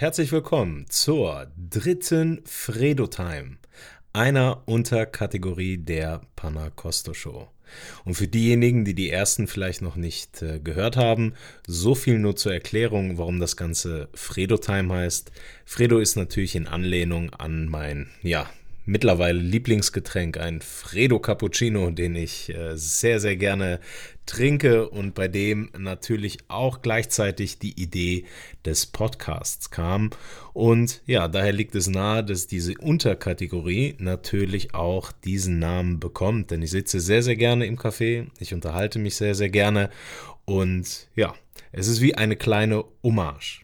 Herzlich willkommen zur dritten Fredo Time, einer Unterkategorie der Panacosto Show. Und für diejenigen, die die ersten vielleicht noch nicht äh, gehört haben, so viel nur zur Erklärung, warum das Ganze Fredo Time heißt. Fredo ist natürlich in Anlehnung an mein, ja, mittlerweile Lieblingsgetränk, ein Fredo Cappuccino, den ich äh, sehr, sehr gerne trinke und bei dem natürlich auch gleichzeitig die Idee des Podcasts kam. Und ja, daher liegt es nahe, dass diese Unterkategorie natürlich auch diesen Namen bekommt, denn ich sitze sehr, sehr gerne im Café, ich unterhalte mich sehr, sehr gerne und ja, es ist wie eine kleine Hommage.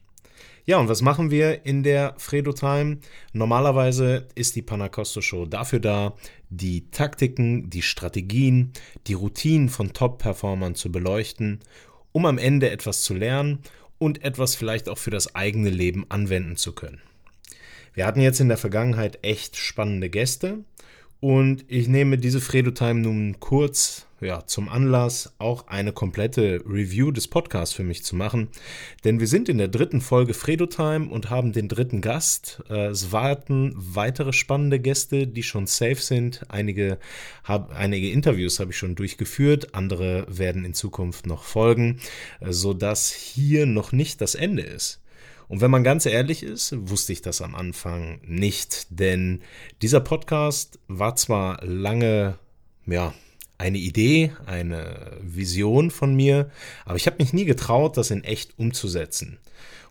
Ja, und was machen wir in der Fredo Time? Normalerweise ist die Panacosto Show dafür da, die Taktiken, die Strategien, die Routinen von Top-Performern zu beleuchten, um am Ende etwas zu lernen und etwas vielleicht auch für das eigene Leben anwenden zu können. Wir hatten jetzt in der Vergangenheit echt spannende Gäste und ich nehme diese Fredo Time nun kurz ja, zum Anlass, auch eine komplette Review des Podcasts für mich zu machen. Denn wir sind in der dritten Folge Fredo Time und haben den dritten Gast. Äh, es warten weitere spannende Gäste, die schon safe sind. Einige, hab, einige Interviews habe ich schon durchgeführt, andere werden in Zukunft noch folgen, äh, sodass hier noch nicht das Ende ist. Und wenn man ganz ehrlich ist, wusste ich das am Anfang nicht, denn dieser Podcast war zwar lange, ja, eine Idee, eine Vision von mir, aber ich habe mich nie getraut, das in echt umzusetzen.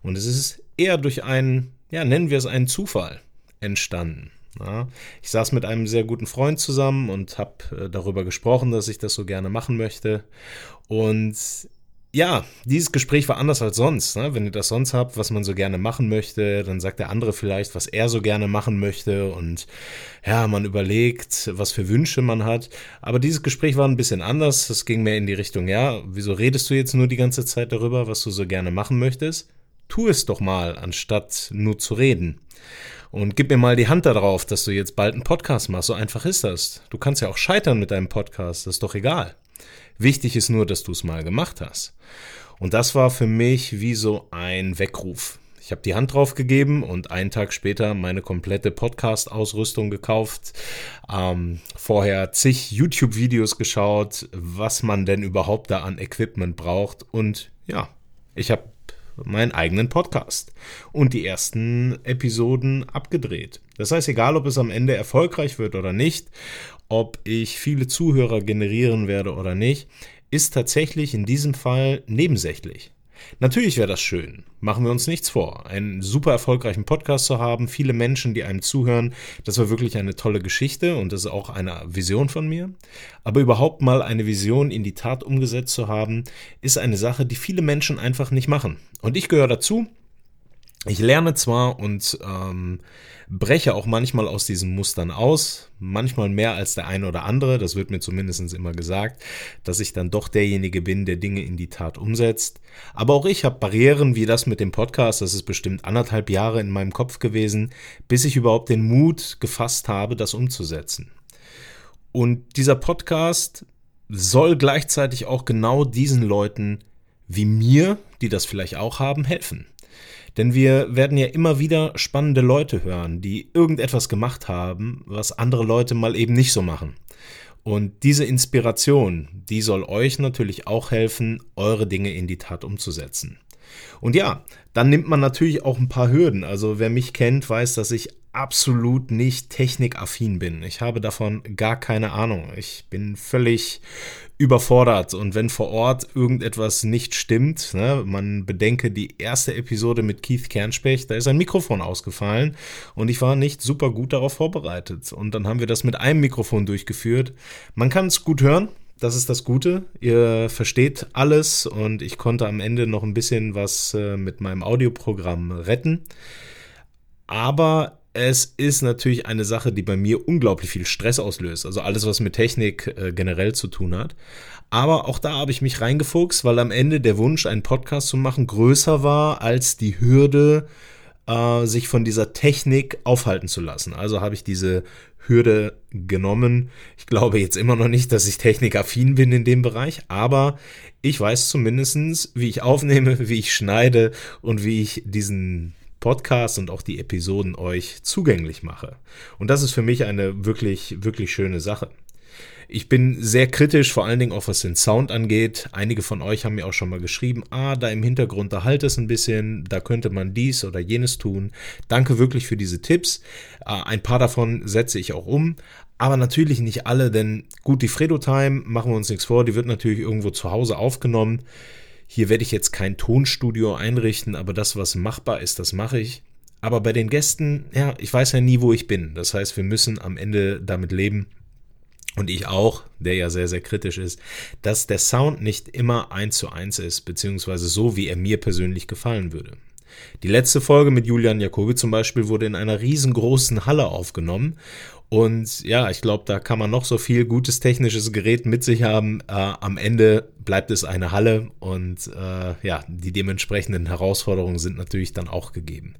Und es ist eher durch einen, ja, nennen wir es einen Zufall entstanden. Ja, ich saß mit einem sehr guten Freund zusammen und habe äh, darüber gesprochen, dass ich das so gerne machen möchte. Und ja, dieses Gespräch war anders als sonst. Ne? Wenn ihr das sonst habt, was man so gerne machen möchte, dann sagt der andere vielleicht, was er so gerne machen möchte und ja, man überlegt, was für Wünsche man hat. Aber dieses Gespräch war ein bisschen anders. Es ging mehr in die Richtung, ja, wieso redest du jetzt nur die ganze Zeit darüber, was du so gerne machen möchtest? Tu es doch mal, anstatt nur zu reden. Und gib mir mal die Hand darauf, dass du jetzt bald einen Podcast machst. So einfach ist das. Du kannst ja auch scheitern mit deinem Podcast, das ist doch egal. Wichtig ist nur, dass du es mal gemacht hast. Und das war für mich wie so ein Weckruf. Ich habe die Hand drauf gegeben und einen Tag später meine komplette Podcast-Ausrüstung gekauft. Ähm, vorher zig YouTube-Videos geschaut, was man denn überhaupt da an Equipment braucht. Und ja, ich habe meinen eigenen Podcast und die ersten Episoden abgedreht. Das heißt, egal ob es am Ende erfolgreich wird oder nicht, ob ich viele Zuhörer generieren werde oder nicht, ist tatsächlich in diesem Fall nebensächlich. Natürlich wäre das schön, machen wir uns nichts vor, einen super erfolgreichen Podcast zu haben, viele Menschen, die einem zuhören, das war wirklich eine tolle Geschichte und das ist auch eine Vision von mir. Aber überhaupt mal eine Vision in die Tat umgesetzt zu haben, ist eine Sache, die viele Menschen einfach nicht machen. Und ich gehöre dazu, ich lerne zwar und ähm, breche auch manchmal aus diesen Mustern aus, manchmal mehr als der eine oder andere, das wird mir zumindest immer gesagt, dass ich dann doch derjenige bin, der Dinge in die Tat umsetzt. Aber auch ich habe Barrieren wie das mit dem Podcast, das ist bestimmt anderthalb Jahre in meinem Kopf gewesen, bis ich überhaupt den Mut gefasst habe, das umzusetzen. Und dieser Podcast soll gleichzeitig auch genau diesen Leuten wie mir, die das vielleicht auch haben, helfen. Denn wir werden ja immer wieder spannende Leute hören, die irgendetwas gemacht haben, was andere Leute mal eben nicht so machen. Und diese Inspiration, die soll euch natürlich auch helfen, eure Dinge in die Tat umzusetzen. Und ja, dann nimmt man natürlich auch ein paar Hürden. Also wer mich kennt, weiß, dass ich absolut nicht technikaffin bin. Ich habe davon gar keine Ahnung. Ich bin völlig überfordert und wenn vor Ort irgendetwas nicht stimmt, ne, man bedenke die erste Episode mit Keith Kernspech, da ist ein Mikrofon ausgefallen und ich war nicht super gut darauf vorbereitet und dann haben wir das mit einem Mikrofon durchgeführt. Man kann es gut hören, das ist das Gute. Ihr versteht alles und ich konnte am Ende noch ein bisschen was äh, mit meinem Audioprogramm retten. Aber es ist natürlich eine Sache, die bei mir unglaublich viel Stress auslöst. Also alles, was mit Technik äh, generell zu tun hat. Aber auch da habe ich mich reingefuchst, weil am Ende der Wunsch, einen Podcast zu machen, größer war als die Hürde, äh, sich von dieser Technik aufhalten zu lassen. Also habe ich diese Hürde genommen. Ich glaube jetzt immer noch nicht, dass ich technikaffin bin in dem Bereich, aber ich weiß zumindestens, wie ich aufnehme, wie ich schneide und wie ich diesen Podcast und auch die Episoden euch zugänglich mache. Und das ist für mich eine wirklich, wirklich schöne Sache. Ich bin sehr kritisch, vor allen Dingen auch was den Sound angeht. Einige von euch haben mir auch schon mal geschrieben, ah, da im Hintergrund, da halt es ein bisschen, da könnte man dies oder jenes tun. Danke wirklich für diese Tipps. Äh, ein paar davon setze ich auch um, aber natürlich nicht alle, denn gut, die Fredo Time, machen wir uns nichts vor, die wird natürlich irgendwo zu Hause aufgenommen. Hier werde ich jetzt kein Tonstudio einrichten, aber das, was machbar ist, das mache ich. Aber bei den Gästen, ja, ich weiß ja nie, wo ich bin. Das heißt, wir müssen am Ende damit leben, und ich auch, der ja sehr, sehr kritisch ist, dass der Sound nicht immer eins zu eins ist, beziehungsweise so, wie er mir persönlich gefallen würde. Die letzte Folge mit Julian Jacobi zum Beispiel wurde in einer riesengroßen Halle aufgenommen und ja, ich glaube, da kann man noch so viel gutes technisches Gerät mit sich haben. Äh, am Ende bleibt es eine Halle und äh, ja, die dementsprechenden Herausforderungen sind natürlich dann auch gegeben.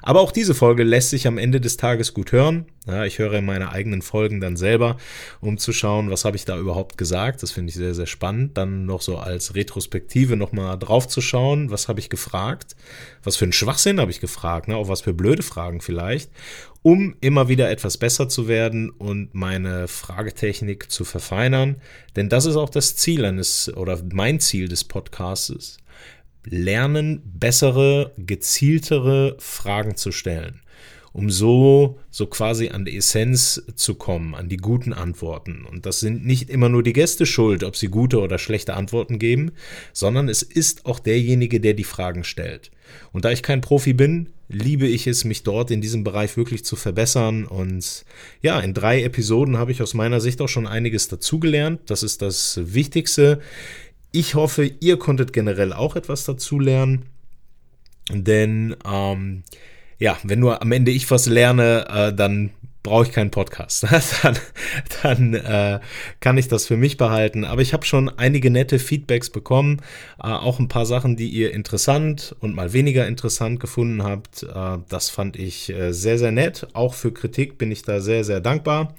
Aber auch diese Folge lässt sich am Ende des Tages gut hören. Ja, ich höre meine eigenen Folgen dann selber, um zu schauen, was habe ich da überhaupt gesagt. Das finde ich sehr, sehr spannend. Dann noch so als Retrospektive nochmal drauf zu schauen, was habe ich gefragt, was für einen Schwachsinn habe ich gefragt, ne? auch was für blöde Fragen vielleicht um immer wieder etwas besser zu werden und meine Fragetechnik zu verfeinern. Denn das ist auch das Ziel eines oder mein Ziel des Podcasts. Lernen, bessere, gezieltere Fragen zu stellen um so, so quasi an die Essenz zu kommen, an die guten Antworten. Und das sind nicht immer nur die Gäste schuld, ob sie gute oder schlechte Antworten geben, sondern es ist auch derjenige, der die Fragen stellt. Und da ich kein Profi bin, liebe ich es, mich dort in diesem Bereich wirklich zu verbessern. Und ja, in drei Episoden habe ich aus meiner Sicht auch schon einiges dazugelernt. Das ist das Wichtigste. Ich hoffe, ihr konntet generell auch etwas dazulernen. Denn ähm, ja, wenn nur am Ende ich was lerne, äh, dann brauche ich keinen Podcast. dann dann äh, kann ich das für mich behalten. Aber ich habe schon einige nette Feedbacks bekommen, äh, auch ein paar Sachen, die ihr interessant und mal weniger interessant gefunden habt. Äh, das fand ich äh, sehr, sehr nett. Auch für Kritik bin ich da sehr, sehr dankbar.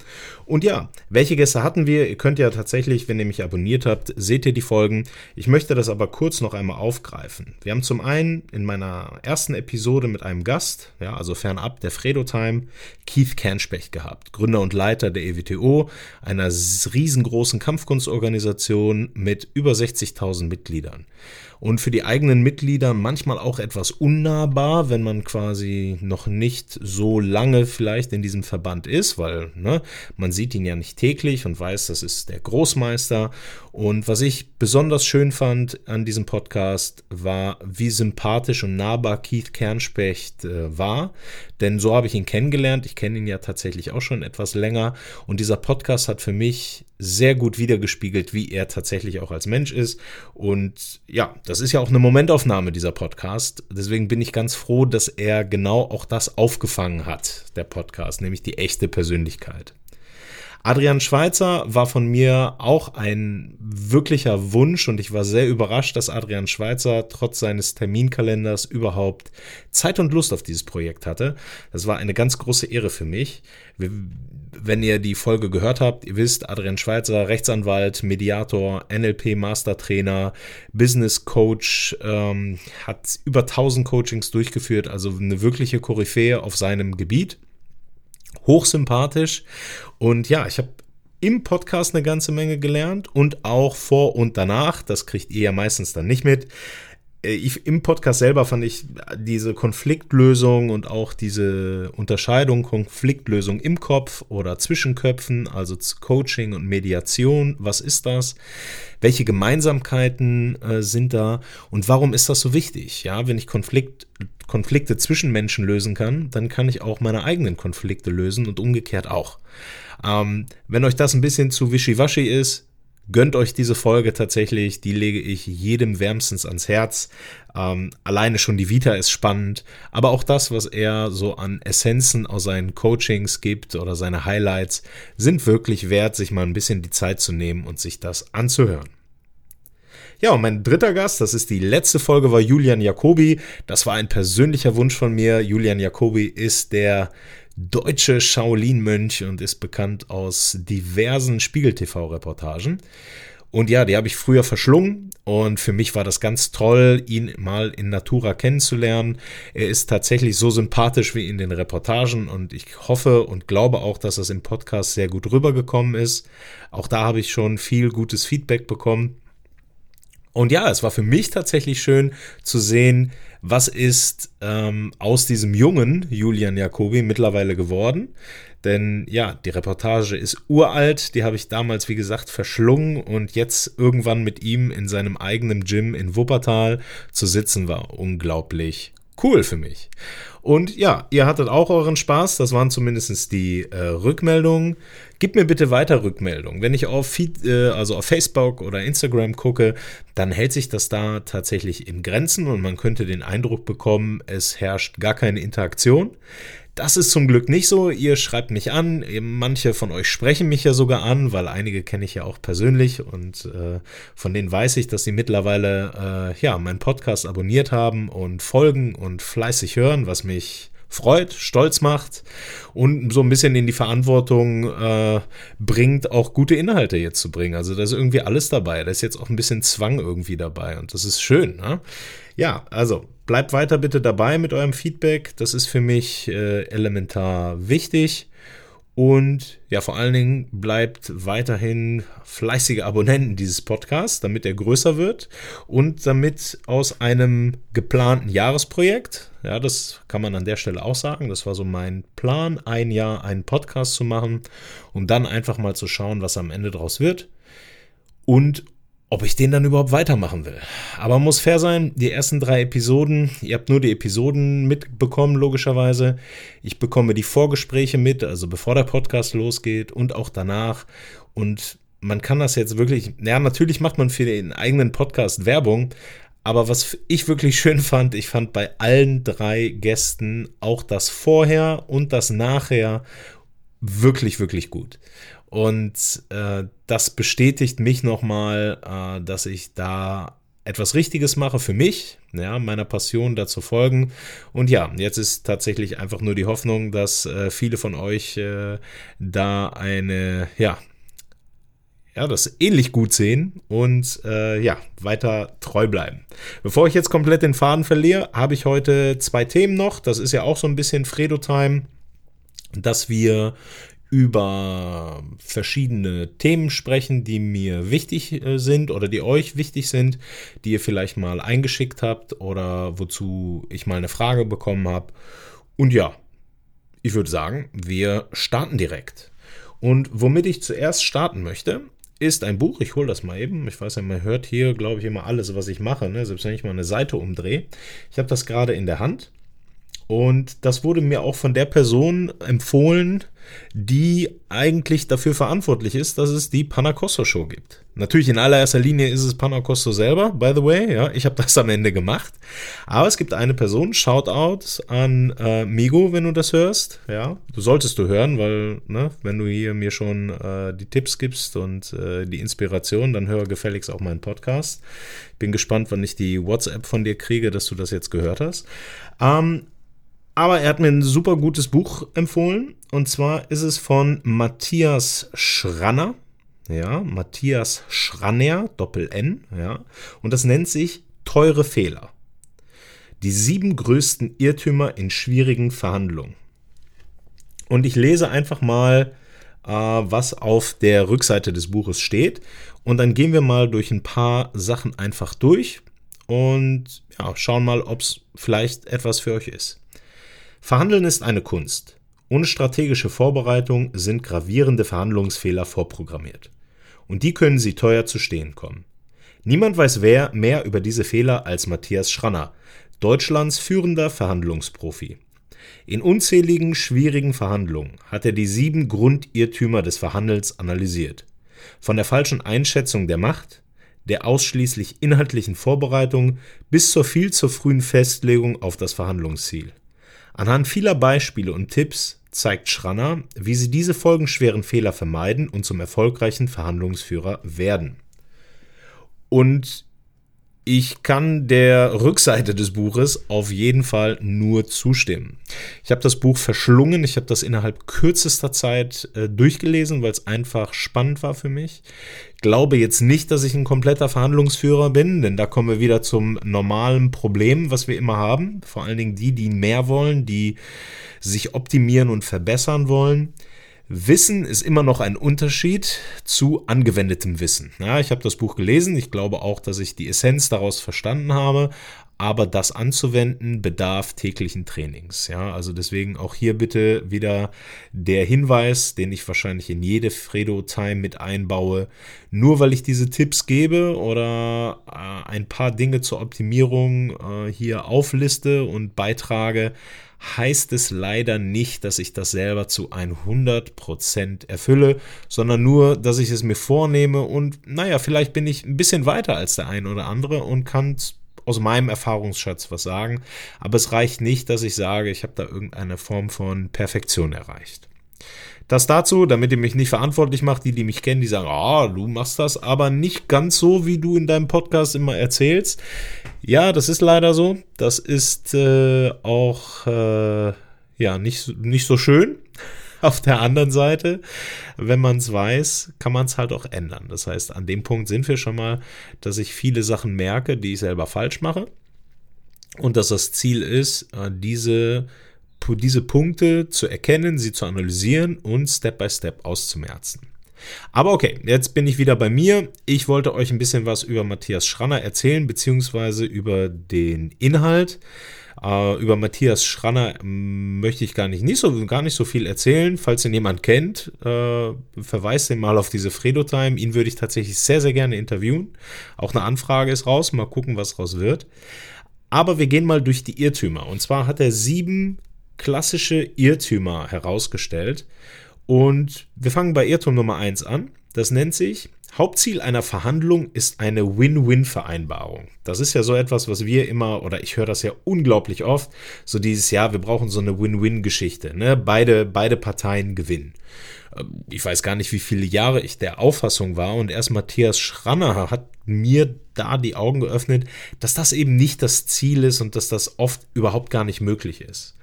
Und ja, welche Gäste hatten wir? Ihr könnt ja tatsächlich, wenn ihr mich abonniert habt, seht ihr die Folgen. Ich möchte das aber kurz noch einmal aufgreifen. Wir haben zum einen in meiner ersten Episode mit einem Gast, ja, also fernab der Fredo Time, Keith Kernspell Specht gehabt, Gründer und Leiter der EWTO, einer riesengroßen Kampfkunstorganisation mit über 60.000 Mitgliedern und für die eigenen Mitglieder manchmal auch etwas unnahbar, wenn man quasi noch nicht so lange vielleicht in diesem Verband ist, weil ne, man sieht ihn ja nicht täglich und weiß, das ist der Großmeister. Und was ich besonders schön fand an diesem Podcast war, wie sympathisch und nahbar Keith Kernspecht äh, war. Denn so habe ich ihn kennengelernt. Ich kenne ihn ja tatsächlich auch schon etwas länger. Und dieser Podcast hat für mich sehr gut wiedergespiegelt, wie er tatsächlich auch als Mensch ist. Und ja, das ist ja auch eine Momentaufnahme dieser Podcast. Deswegen bin ich ganz froh, dass er genau auch das aufgefangen hat, der Podcast, nämlich die echte Persönlichkeit. Adrian Schweizer war von mir auch ein wirklicher Wunsch und ich war sehr überrascht, dass Adrian Schweizer trotz seines Terminkalenders überhaupt Zeit und Lust auf dieses Projekt hatte. Das war eine ganz große Ehre für mich. Wenn ihr die Folge gehört habt, ihr wisst, Adrian Schweizer, Rechtsanwalt, Mediator, NLP Mastertrainer, Business Coach, ähm, hat über 1000 Coachings durchgeführt, also eine wirkliche Koryphäe auf seinem Gebiet hochsympathisch. Und ja, ich habe im Podcast eine ganze Menge gelernt und auch vor und danach. Das kriegt ihr ja meistens dann nicht mit. Äh, ich, Im Podcast selber fand ich diese Konfliktlösung und auch diese Unterscheidung Konfliktlösung im Kopf oder zwischen Köpfen, also Coaching und Mediation. Was ist das? Welche Gemeinsamkeiten äh, sind da und warum ist das so wichtig? Ja, wenn ich Konflikt Konflikte zwischen Menschen lösen kann, dann kann ich auch meine eigenen Konflikte lösen und umgekehrt auch. Ähm, wenn euch das ein bisschen zu wischiwaschi ist, gönnt euch diese Folge tatsächlich, die lege ich jedem wärmstens ans Herz. Ähm, alleine schon die Vita ist spannend, aber auch das, was er so an Essenzen aus seinen Coachings gibt oder seine Highlights, sind wirklich wert, sich mal ein bisschen die Zeit zu nehmen und sich das anzuhören. Ja, und mein dritter Gast, das ist die letzte Folge, war Julian Jacobi. Das war ein persönlicher Wunsch von mir. Julian Jacobi ist der deutsche Shaolin-Mönch und ist bekannt aus diversen Spiegel-TV-Reportagen. Und ja, die habe ich früher verschlungen und für mich war das ganz toll, ihn mal in Natura kennenzulernen. Er ist tatsächlich so sympathisch wie in den Reportagen und ich hoffe und glaube auch, dass das im Podcast sehr gut rübergekommen ist. Auch da habe ich schon viel gutes Feedback bekommen. Und ja, es war für mich tatsächlich schön zu sehen, was ist ähm, aus diesem jungen Julian Jacobi mittlerweile geworden. Denn ja, die Reportage ist uralt, die habe ich damals, wie gesagt, verschlungen und jetzt irgendwann mit ihm in seinem eigenen Gym in Wuppertal zu sitzen war unglaublich cool für mich. Und ja, ihr hattet auch euren Spaß, das waren zumindest die äh, Rückmeldungen. Gib mir bitte weiter Rückmeldungen. Wenn ich auf, Feed, äh, also auf Facebook oder Instagram gucke, dann hält sich das da tatsächlich in Grenzen und man könnte den Eindruck bekommen, es herrscht gar keine Interaktion. Das ist zum Glück nicht so. Ihr schreibt mich an. Manche von euch sprechen mich ja sogar an, weil einige kenne ich ja auch persönlich und äh, von denen weiß ich, dass sie mittlerweile äh, ja meinen Podcast abonniert haben und folgen und fleißig hören, was mich freut, stolz macht und so ein bisschen in die Verantwortung äh, bringt, auch gute Inhalte jetzt zu bringen. Also da ist irgendwie alles dabei. Da ist jetzt auch ein bisschen Zwang irgendwie dabei und das ist schön. Ne? Ja, also bleibt weiter bitte dabei mit eurem Feedback. Das ist für mich äh, elementar wichtig. Und ja, vor allen Dingen bleibt weiterhin fleißige Abonnenten dieses Podcasts, damit er größer wird und damit aus einem geplanten Jahresprojekt, ja, das kann man an der Stelle auch sagen, das war so mein Plan, ein Jahr einen Podcast zu machen, um dann einfach mal zu schauen, was am Ende draus wird. Und ob ich den dann überhaupt weitermachen will. Aber muss fair sein, die ersten drei Episoden, ihr habt nur die Episoden mitbekommen, logischerweise. Ich bekomme die Vorgespräche mit, also bevor der Podcast losgeht und auch danach. Und man kann das jetzt wirklich, ja, natürlich macht man für den eigenen Podcast Werbung, aber was ich wirklich schön fand, ich fand bei allen drei Gästen auch das Vorher und das Nachher wirklich, wirklich gut. Und äh, das bestätigt mich nochmal, äh, dass ich da etwas Richtiges mache für mich, ja, meiner Passion dazu folgen. Und ja, jetzt ist tatsächlich einfach nur die Hoffnung, dass äh, viele von euch äh, da eine, ja, ja, das ähnlich gut sehen und äh, ja, weiter treu bleiben. Bevor ich jetzt komplett den Faden verliere, habe ich heute zwei Themen noch. Das ist ja auch so ein bisschen Fredo-Time, dass wir über verschiedene Themen sprechen, die mir wichtig äh, sind oder die euch wichtig sind, die ihr vielleicht mal eingeschickt habt oder wozu ich mal eine Frage bekommen habe. Und ja, ich würde sagen, wir starten direkt. Und womit ich zuerst starten möchte, ist ein Buch. Ich hole das mal eben. Ich weiß ja, man hört hier, glaube ich, immer alles, was ich mache, ne? selbst wenn ich mal eine Seite umdrehe. Ich habe das gerade in der Hand. Und das wurde mir auch von der Person empfohlen, die eigentlich dafür verantwortlich ist, dass es die Panacosto Show gibt. Natürlich in allererster Linie ist es Panacosto selber, by the way, ja, ich habe das am Ende gemacht. Aber es gibt eine Person, Shoutout an äh, Migo, wenn du das hörst, ja, du solltest du hören, weil, ne, wenn du hier mir schon äh, die Tipps gibst und äh, die Inspiration, dann höre gefälligst auch meinen Podcast. Bin gespannt, wann ich die WhatsApp von dir kriege, dass du das jetzt gehört hast. Ähm, aber er hat mir ein super gutes Buch empfohlen. Und zwar ist es von Matthias Schranner. Ja, Matthias Schranner, Doppel-N. Ja. Und das nennt sich Teure Fehler. Die sieben größten Irrtümer in schwierigen Verhandlungen. Und ich lese einfach mal, äh, was auf der Rückseite des Buches steht. Und dann gehen wir mal durch ein paar Sachen einfach durch und ja, schauen mal, ob es vielleicht etwas für euch ist. Verhandeln ist eine Kunst. Ohne strategische Vorbereitung sind gravierende Verhandlungsfehler vorprogrammiert. Und die können Sie teuer zu stehen kommen. Niemand weiß wer mehr über diese Fehler als Matthias Schranner, Deutschlands führender Verhandlungsprofi. In unzähligen schwierigen Verhandlungen hat er die sieben Grundirrtümer des Verhandelns analysiert. Von der falschen Einschätzung der Macht, der ausschließlich inhaltlichen Vorbereitung bis zur viel zu frühen Festlegung auf das Verhandlungsziel. Anhand vieler Beispiele und Tipps zeigt Schranner, wie Sie diese folgenschweren Fehler vermeiden und zum erfolgreichen Verhandlungsführer werden. Und ich kann der Rückseite des Buches auf jeden Fall nur zustimmen. Ich habe das Buch verschlungen, ich habe das innerhalb kürzester Zeit äh, durchgelesen, weil es einfach spannend war für mich. Glaube jetzt nicht, dass ich ein kompletter Verhandlungsführer bin, denn da kommen wir wieder zum normalen Problem, was wir immer haben. Vor allen Dingen die, die mehr wollen, die sich optimieren und verbessern wollen. Wissen ist immer noch ein Unterschied zu angewendetem Wissen. Ja, ich habe das Buch gelesen, ich glaube auch, dass ich die Essenz daraus verstanden habe, aber das anzuwenden bedarf täglichen Trainings. Ja, also deswegen auch hier bitte wieder der Hinweis, den ich wahrscheinlich in jede Fredo-Time mit einbaue. Nur weil ich diese Tipps gebe oder äh, ein paar Dinge zur Optimierung äh, hier aufliste und beitrage, heißt es leider nicht, dass ich das selber zu 100% erfülle, sondern nur, dass ich es mir vornehme und naja, vielleicht bin ich ein bisschen weiter als der ein oder andere und kann aus meinem Erfahrungsschatz was sagen, aber es reicht nicht, dass ich sage, ich habe da irgendeine Form von Perfektion erreicht. Das dazu, damit ihr mich nicht verantwortlich macht, die, die mich kennen, die sagen, ah, du machst das, aber nicht ganz so, wie du in deinem Podcast immer erzählst. Ja, das ist leider so. Das ist äh, auch äh, ja nicht, nicht so schön. Auf der anderen Seite, wenn man es weiß, kann man es halt auch ändern. Das heißt, an dem Punkt sind wir schon mal, dass ich viele Sachen merke, die ich selber falsch mache. Und dass das Ziel ist, äh, diese diese Punkte zu erkennen, sie zu analysieren und Step by Step auszumerzen. Aber okay, jetzt bin ich wieder bei mir. Ich wollte euch ein bisschen was über Matthias Schranner erzählen, beziehungsweise über den Inhalt. Uh, über Matthias Schranner möchte ich gar nicht, nicht so, gar nicht so viel erzählen. Falls ihn jemand kennt, uh, verweist den mal auf diese Fredo-Time. Ihn würde ich tatsächlich sehr, sehr gerne interviewen. Auch eine Anfrage ist raus. Mal gucken, was raus wird. Aber wir gehen mal durch die Irrtümer. Und zwar hat er sieben klassische Irrtümer herausgestellt. Und wir fangen bei Irrtum Nummer 1 an. Das nennt sich Hauptziel einer Verhandlung ist eine Win-Win-Vereinbarung. Das ist ja so etwas, was wir immer, oder ich höre das ja unglaublich oft, so dieses Jahr, wir brauchen so eine Win-Win-Geschichte. Ne? Beide, beide Parteien gewinnen. Ähm, ich weiß gar nicht, wie viele Jahre ich der Auffassung war und erst Matthias Schranner hat mir da die Augen geöffnet, dass das eben nicht das Ziel ist und dass das oft überhaupt gar nicht möglich ist.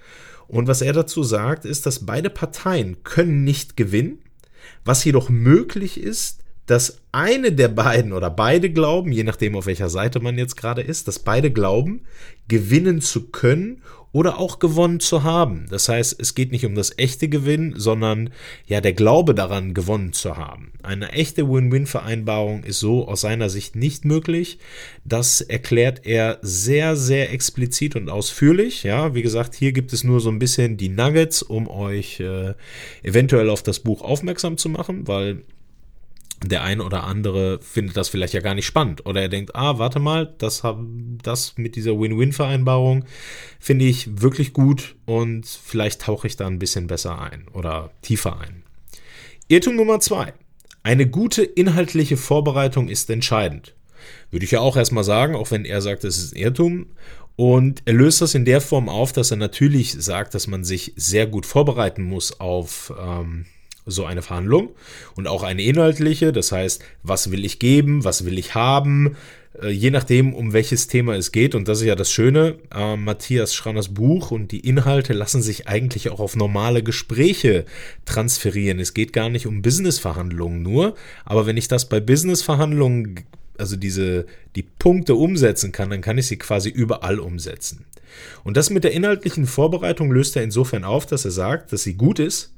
Und was er dazu sagt, ist, dass beide Parteien können nicht gewinnen. Was jedoch möglich ist, dass eine der beiden oder beide glauben, je nachdem auf welcher Seite man jetzt gerade ist, dass beide glauben, gewinnen zu können oder auch gewonnen zu haben. Das heißt, es geht nicht um das echte Gewinn, sondern ja der Glaube daran, gewonnen zu haben. Eine echte Win-Win-Vereinbarung ist so aus seiner Sicht nicht möglich. Das erklärt er sehr, sehr explizit und ausführlich. Ja, wie gesagt, hier gibt es nur so ein bisschen die Nuggets, um euch äh, eventuell auf das Buch aufmerksam zu machen, weil der ein oder andere findet das vielleicht ja gar nicht spannend. Oder er denkt, ah, warte mal, das, das mit dieser Win-Win-Vereinbarung finde ich wirklich gut und vielleicht tauche ich da ein bisschen besser ein oder tiefer ein. Irrtum Nummer zwei. Eine gute inhaltliche Vorbereitung ist entscheidend. Würde ich ja auch erstmal sagen, auch wenn er sagt, es ist ein Irrtum. Und er löst das in der Form auf, dass er natürlich sagt, dass man sich sehr gut vorbereiten muss auf ähm, so eine Verhandlung und auch eine inhaltliche, das heißt, was will ich geben, was will ich haben, äh, je nachdem, um welches Thema es geht. Und das ist ja das Schöne, äh, Matthias Schranners Buch und die Inhalte lassen sich eigentlich auch auf normale Gespräche transferieren. Es geht gar nicht um Businessverhandlungen nur, aber wenn ich das bei Businessverhandlungen, also diese, die Punkte umsetzen kann, dann kann ich sie quasi überall umsetzen. Und das mit der inhaltlichen Vorbereitung löst er insofern auf, dass er sagt, dass sie gut ist,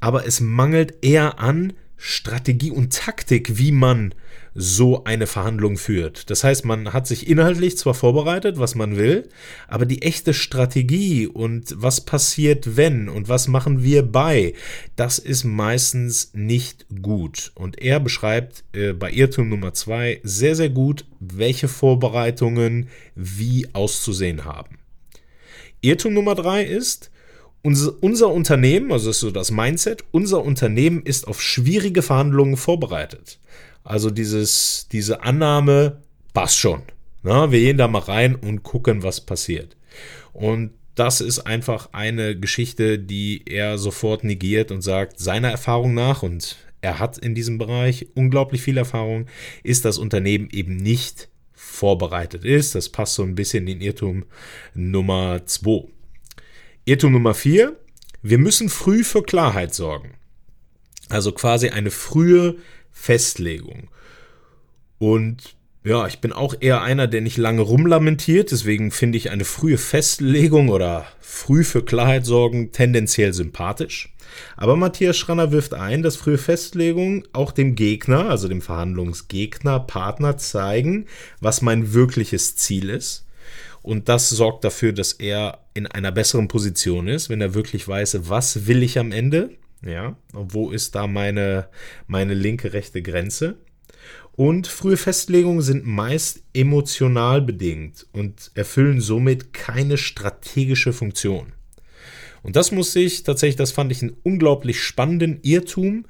aber es mangelt eher an Strategie und Taktik, wie man so eine Verhandlung führt. Das heißt, man hat sich inhaltlich zwar vorbereitet, was man will, aber die echte Strategie und was passiert, wenn und was machen wir bei, das ist meistens nicht gut. Und er beschreibt äh, bei Irrtum Nummer zwei sehr, sehr gut, welche Vorbereitungen wie auszusehen haben. Irrtum Nummer drei ist, unser, unser Unternehmen, also das ist so das Mindset, unser Unternehmen ist auf schwierige Verhandlungen vorbereitet. Also dieses, diese Annahme passt schon. Na, wir gehen da mal rein und gucken, was passiert. Und das ist einfach eine Geschichte, die er sofort negiert und sagt, seiner Erfahrung nach, und er hat in diesem Bereich unglaublich viel Erfahrung, ist das Unternehmen eben nicht vorbereitet ist. Das passt so ein bisschen in Irrtum Nummer 2. Irrtum Nummer 4. Wir müssen früh für Klarheit sorgen. Also quasi eine frühe Festlegung. Und ja, ich bin auch eher einer, der nicht lange rumlamentiert. Deswegen finde ich eine frühe Festlegung oder früh für Klarheit sorgen tendenziell sympathisch. Aber Matthias Schranner wirft ein, dass frühe Festlegungen auch dem Gegner, also dem Verhandlungsgegner, Partner zeigen, was mein wirkliches Ziel ist. Und das sorgt dafür, dass er in einer besseren Position ist, wenn er wirklich weiß, was will ich am Ende. Ja, und wo ist da meine, meine linke, rechte Grenze? Und frühe Festlegungen sind meist emotional bedingt und erfüllen somit keine strategische Funktion. Und das muss ich tatsächlich, das fand ich einen unglaublich spannenden Irrtum,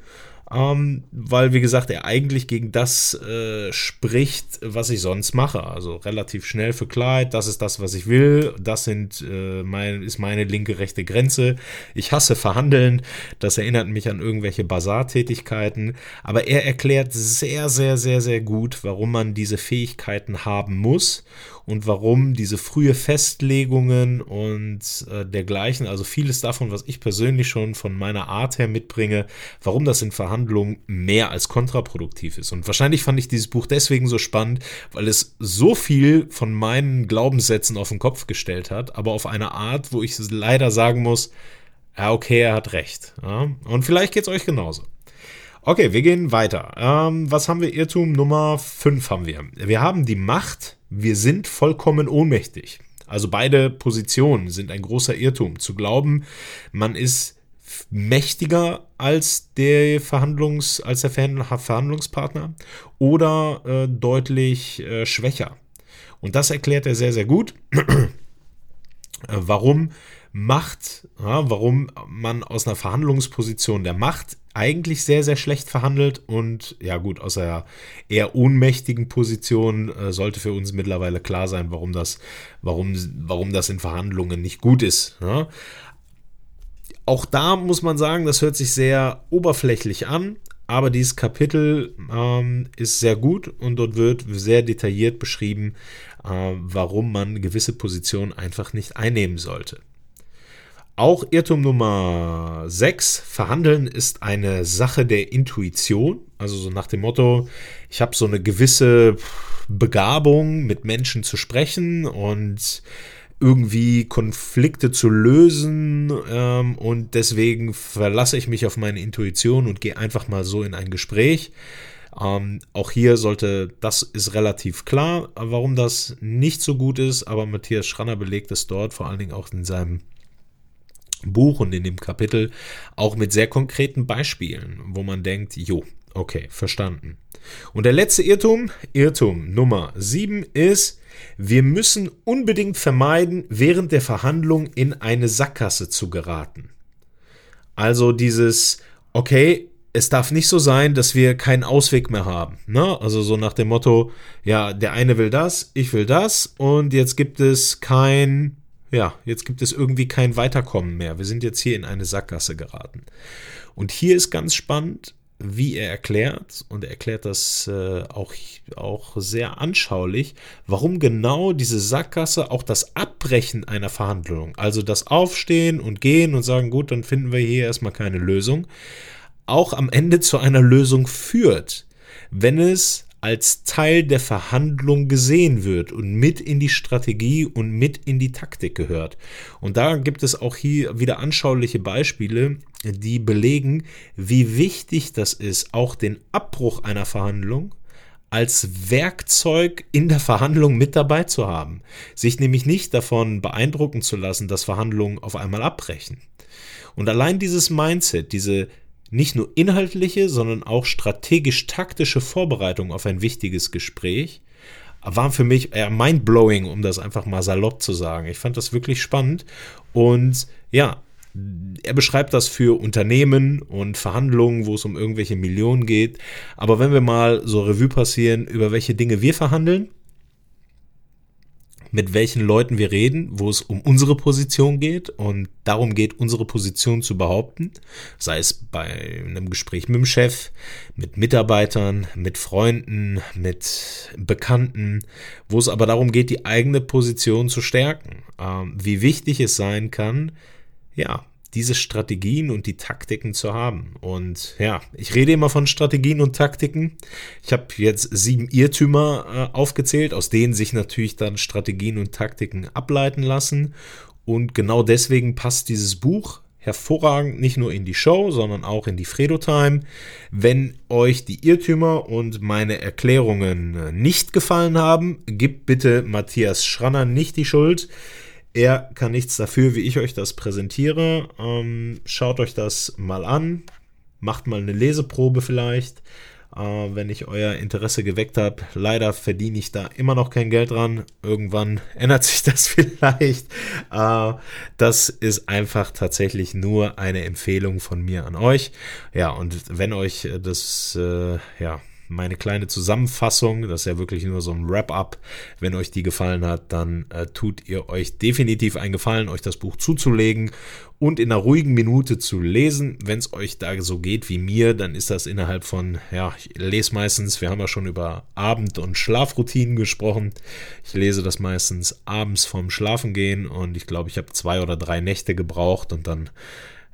ähm, weil, wie gesagt, er eigentlich gegen das äh, spricht, was ich sonst mache. Also relativ schnell für Klarheit, das ist das, was ich will, das sind, äh, mein, ist meine linke, rechte Grenze. Ich hasse Verhandeln, das erinnert mich an irgendwelche Basartätigkeiten, aber er erklärt sehr, sehr, sehr, sehr gut, warum man diese Fähigkeiten haben muss und warum diese frühe Festlegungen und äh, dergleichen, also vieles davon, was ich persönlich schon von meiner Art her mitbringe, warum das in Verhandlungen mehr als kontraproduktiv ist. Und wahrscheinlich fand ich dieses Buch deswegen so spannend, weil es so viel von meinen Glaubenssätzen auf den Kopf gestellt hat, aber auf eine Art, wo ich leider sagen muss, ja, okay, er hat recht. Ja? Und vielleicht geht es euch genauso. Okay, wir gehen weiter. Ähm, was haben wir? Irrtum Nummer 5 haben wir. Wir haben die Macht, wir sind vollkommen ohnmächtig. Also beide Positionen sind ein großer Irrtum. Zu glauben, man ist mächtiger als der Verhandlungs, als der Verhandlungspartner oder äh, deutlich äh, schwächer. Und das erklärt er sehr, sehr gut. Warum Macht, ja, warum man aus einer Verhandlungsposition der Macht eigentlich sehr, sehr schlecht verhandelt und ja gut, aus einer eher ohnmächtigen Position äh, sollte für uns mittlerweile klar sein, warum das, warum, warum das in Verhandlungen nicht gut ist. Ja. Auch da muss man sagen, das hört sich sehr oberflächlich an, aber dieses Kapitel ähm, ist sehr gut und dort wird sehr detailliert beschrieben, äh, warum man gewisse Positionen einfach nicht einnehmen sollte. Auch Irrtum Nummer 6, Verhandeln ist eine Sache der Intuition. Also so nach dem Motto, ich habe so eine gewisse Begabung, mit Menschen zu sprechen und irgendwie Konflikte zu lösen ähm, und deswegen verlasse ich mich auf meine Intuition und gehe einfach mal so in ein Gespräch. Ähm, auch hier sollte, das ist relativ klar, warum das nicht so gut ist, aber Matthias Schranner belegt es dort, vor allen Dingen auch in seinem Buch und in dem Kapitel auch mit sehr konkreten Beispielen, wo man denkt, jo, okay, verstanden. Und der letzte Irrtum, Irrtum Nummer 7 ist, wir müssen unbedingt vermeiden, während der Verhandlung in eine Sackgasse zu geraten. Also dieses, okay, es darf nicht so sein, dass wir keinen Ausweg mehr haben. Ne? Also so nach dem Motto, ja, der eine will das, ich will das und jetzt gibt es kein ja, jetzt gibt es irgendwie kein Weiterkommen mehr. Wir sind jetzt hier in eine Sackgasse geraten. Und hier ist ganz spannend, wie er erklärt, und er erklärt das äh, auch, auch sehr anschaulich, warum genau diese Sackgasse auch das Abbrechen einer Verhandlung, also das Aufstehen und Gehen und sagen, gut, dann finden wir hier erstmal keine Lösung, auch am Ende zu einer Lösung führt, wenn es als Teil der Verhandlung gesehen wird und mit in die Strategie und mit in die Taktik gehört. Und da gibt es auch hier wieder anschauliche Beispiele, die belegen, wie wichtig das ist, auch den Abbruch einer Verhandlung als Werkzeug in der Verhandlung mit dabei zu haben. Sich nämlich nicht davon beeindrucken zu lassen, dass Verhandlungen auf einmal abbrechen. Und allein dieses Mindset, diese nicht nur inhaltliche, sondern auch strategisch-taktische Vorbereitung auf ein wichtiges Gespräch waren für mich eher mindblowing, um das einfach mal salopp zu sagen. Ich fand das wirklich spannend und ja, er beschreibt das für Unternehmen und Verhandlungen, wo es um irgendwelche Millionen geht. Aber wenn wir mal so Revue passieren, über welche Dinge wir verhandeln, mit welchen Leuten wir reden, wo es um unsere Position geht und darum geht, unsere Position zu behaupten, sei es bei einem Gespräch mit dem Chef, mit Mitarbeitern, mit Freunden, mit Bekannten, wo es aber darum geht, die eigene Position zu stärken, ähm, wie wichtig es sein kann, ja, diese Strategien und die Taktiken zu haben. Und ja, ich rede immer von Strategien und Taktiken. Ich habe jetzt sieben Irrtümer äh, aufgezählt, aus denen sich natürlich dann Strategien und Taktiken ableiten lassen. Und genau deswegen passt dieses Buch hervorragend nicht nur in die Show, sondern auch in die Fredo Time. Wenn euch die Irrtümer und meine Erklärungen äh, nicht gefallen haben, gibt bitte Matthias Schranner nicht die Schuld. Er kann nichts dafür, wie ich euch das präsentiere. Ähm, schaut euch das mal an. Macht mal eine Leseprobe vielleicht, äh, wenn ich euer Interesse geweckt habe. Leider verdiene ich da immer noch kein Geld dran. Irgendwann ändert sich das vielleicht. Äh, das ist einfach tatsächlich nur eine Empfehlung von mir an euch. Ja, und wenn euch das, äh, ja, meine kleine Zusammenfassung. Das ist ja wirklich nur so ein Wrap-up. Wenn euch die gefallen hat, dann äh, tut ihr euch definitiv einen Gefallen, euch das Buch zuzulegen und in einer ruhigen Minute zu lesen. Wenn es euch da so geht wie mir, dann ist das innerhalb von, ja, ich lese meistens, wir haben ja schon über Abend- und Schlafroutinen gesprochen. Ich lese das meistens abends vorm Schlafengehen und ich glaube, ich habe zwei oder drei Nächte gebraucht und dann,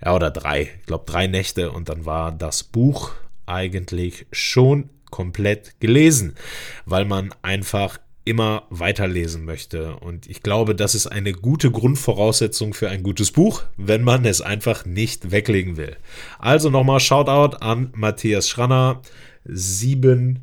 ja, oder drei, ich glaube drei Nächte und dann war das Buch eigentlich schon komplett gelesen, weil man einfach immer weiterlesen möchte. Und ich glaube, das ist eine gute Grundvoraussetzung für ein gutes Buch, wenn man es einfach nicht weglegen will. Also nochmal Shoutout an Matthias Schranner. Sieben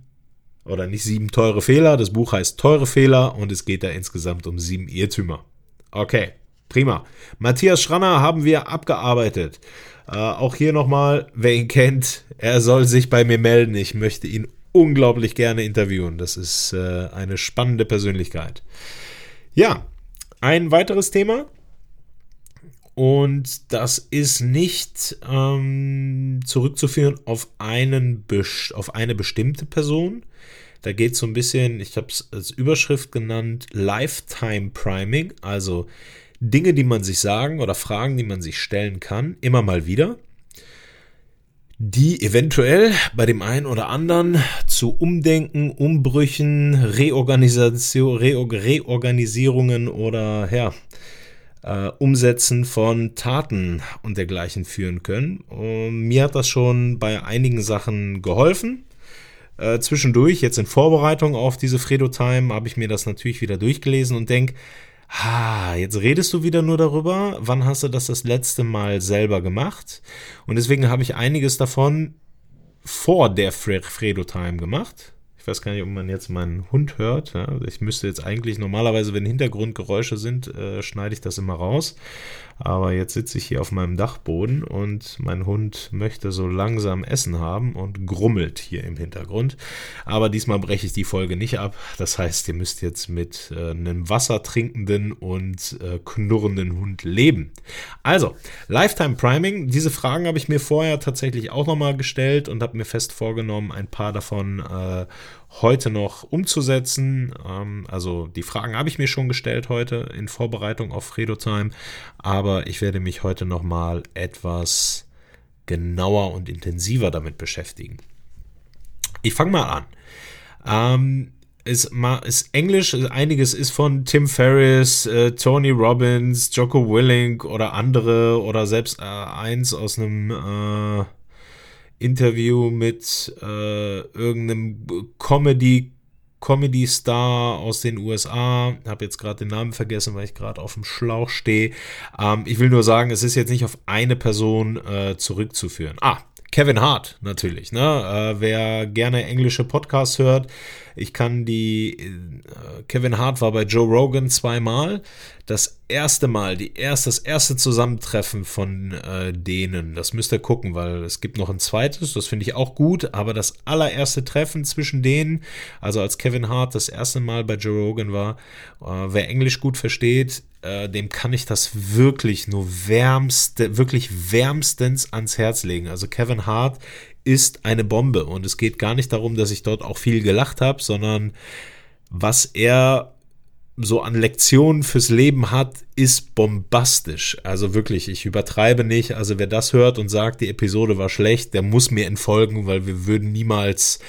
oder nicht sieben teure Fehler. Das Buch heißt Teure Fehler und es geht da insgesamt um sieben Irrtümer. Okay, prima. Matthias Schranner haben wir abgearbeitet. Äh, auch hier nochmal, wer ihn kennt, er soll sich bei mir melden. Ich möchte ihn unglaublich gerne interviewen. Das ist äh, eine spannende Persönlichkeit. Ja, ein weiteres Thema. Und das ist nicht ähm, zurückzuführen auf, einen, auf eine bestimmte Person. Da geht es so ein bisschen, ich habe es als Überschrift genannt, Lifetime Priming, also Dinge, die man sich sagen oder Fragen, die man sich stellen kann, immer mal wieder die eventuell bei dem einen oder anderen zu Umdenken, Umbrüchen, Reorganisation, Reorganisierungen oder ja, äh, Umsetzen von Taten und dergleichen führen können. Und mir hat das schon bei einigen Sachen geholfen. Äh, zwischendurch, jetzt in Vorbereitung auf diese Fredo Time, habe ich mir das natürlich wieder durchgelesen und denke, Ha, jetzt redest du wieder nur darüber. Wann hast du das das letzte Mal selber gemacht? Und deswegen habe ich einiges davon vor der Fredo Time gemacht. Ich weiß gar nicht, ob man jetzt meinen Hund hört. Ja? Ich müsste jetzt eigentlich normalerweise, wenn Hintergrundgeräusche sind, äh, schneide ich das immer raus. Aber jetzt sitze ich hier auf meinem Dachboden und mein Hund möchte so langsam Essen haben und grummelt hier im Hintergrund. Aber diesmal breche ich die Folge nicht ab. Das heißt, ihr müsst jetzt mit äh, einem wassertrinkenden und äh, knurrenden Hund leben. Also, Lifetime Priming. Diese Fragen habe ich mir vorher tatsächlich auch nochmal gestellt und habe mir fest vorgenommen, ein paar davon äh, heute noch umzusetzen. Ähm, also die Fragen habe ich mir schon gestellt heute in Vorbereitung auf Fredo Time, aber ich werde mich heute noch mal etwas genauer und intensiver damit beschäftigen. Ich fange mal an. Ähm, ist, ist Englisch, einiges ist von Tim Ferriss, äh, Tony Robbins, Jocko Willink oder andere oder selbst äh, eins aus einem äh, Interview mit äh, irgendeinem Comedy Comedy Star aus den USA. Habe jetzt gerade den Namen vergessen, weil ich gerade auf dem Schlauch stehe. Ähm, ich will nur sagen, es ist jetzt nicht auf eine Person äh, zurückzuführen. Ah, Kevin Hart natürlich. Ne? Äh, wer gerne englische Podcasts hört, ich kann die. Äh, Kevin Hart war bei Joe Rogan zweimal. Das erste Mal, die erst, das erste Zusammentreffen von äh, denen, das müsst ihr gucken, weil es gibt noch ein zweites, das finde ich auch gut, aber das allererste Treffen zwischen denen, also als Kevin Hart das erste Mal bei Joe Rogan war, äh, wer Englisch gut versteht, äh, dem kann ich das wirklich nur wärmste, wirklich wärmstens ans Herz legen. Also Kevin Hart ist eine Bombe und es geht gar nicht darum, dass ich dort auch viel gelacht habe, sondern was er so an Lektionen fürs Leben hat, ist bombastisch. Also wirklich, ich übertreibe nicht. Also wer das hört und sagt, die Episode war schlecht, der muss mir entfolgen, weil wir würden niemals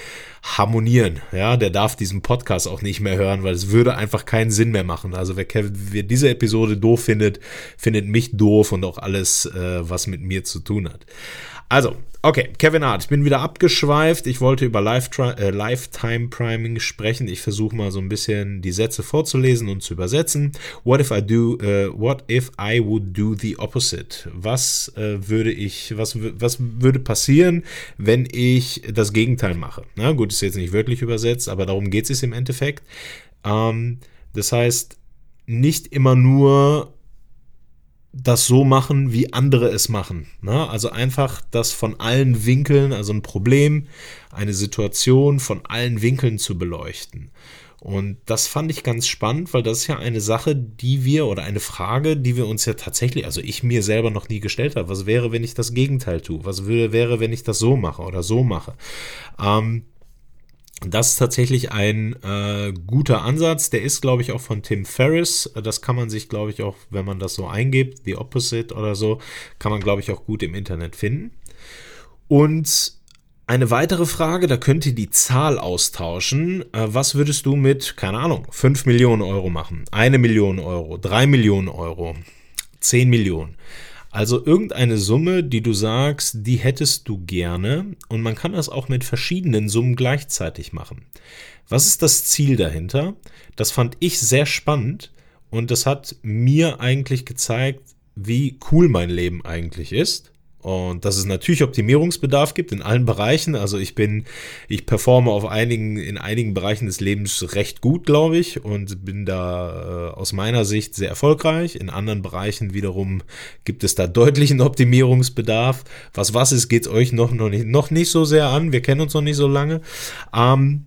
harmonieren. Ja, der darf diesen Podcast auch nicht mehr hören, weil es würde einfach keinen Sinn mehr machen. Also wer, wer diese Episode doof findet, findet mich doof und auch alles, äh, was mit mir zu tun hat. Also, okay, Kevin Hart, ich bin wieder abgeschweift. Ich wollte über äh, Lifetime Priming sprechen. Ich versuche mal so ein bisschen die Sätze vorzulesen und zu übersetzen. What if I do, uh, what if I would do the opposite? Was äh, würde ich, was, was würde passieren, wenn ich das Gegenteil mache? Na gut, ist jetzt nicht wirklich übersetzt, aber darum geht es im Endeffekt. Ähm, das heißt, nicht immer nur das so machen, wie andere es machen. Ne? Also einfach das von allen Winkeln, also ein Problem, eine Situation von allen Winkeln zu beleuchten. Und das fand ich ganz spannend, weil das ist ja eine Sache, die wir oder eine Frage, die wir uns ja tatsächlich, also ich mir selber noch nie gestellt habe. Was wäre, wenn ich das Gegenteil tue? Was wäre, wenn ich das so mache oder so mache? Ähm, das ist tatsächlich ein äh, guter Ansatz. Der ist, glaube ich, auch von Tim Ferriss. Das kann man sich, glaube ich, auch, wenn man das so eingibt, The Opposite oder so, kann man, glaube ich, auch gut im Internet finden. Und eine weitere Frage, da könnt ihr die Zahl austauschen. Äh, was würdest du mit, keine Ahnung, 5 Millionen Euro machen? Eine Million Euro, 3 Millionen Euro, 10 Millionen. Also irgendeine Summe, die du sagst, die hättest du gerne und man kann das auch mit verschiedenen Summen gleichzeitig machen. Was ist das Ziel dahinter? Das fand ich sehr spannend und das hat mir eigentlich gezeigt, wie cool mein Leben eigentlich ist und dass es natürlich Optimierungsbedarf gibt in allen Bereichen. Also ich bin, ich performe auf einigen, in einigen Bereichen des Lebens recht gut, glaube ich, und bin da äh, aus meiner Sicht sehr erfolgreich. In anderen Bereichen wiederum gibt es da deutlichen Optimierungsbedarf. Was was ist, geht es euch noch, noch, nicht, noch nicht so sehr an. Wir kennen uns noch nicht so lange. Ähm,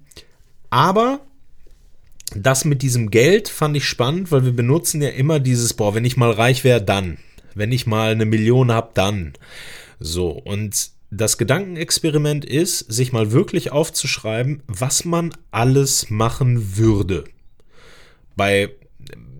aber das mit diesem Geld fand ich spannend, weil wir benutzen ja immer dieses, boah, wenn ich mal reich wäre, dann wenn ich mal eine Million habe, dann. So, und das Gedankenexperiment ist, sich mal wirklich aufzuschreiben, was man alles machen würde. Bei,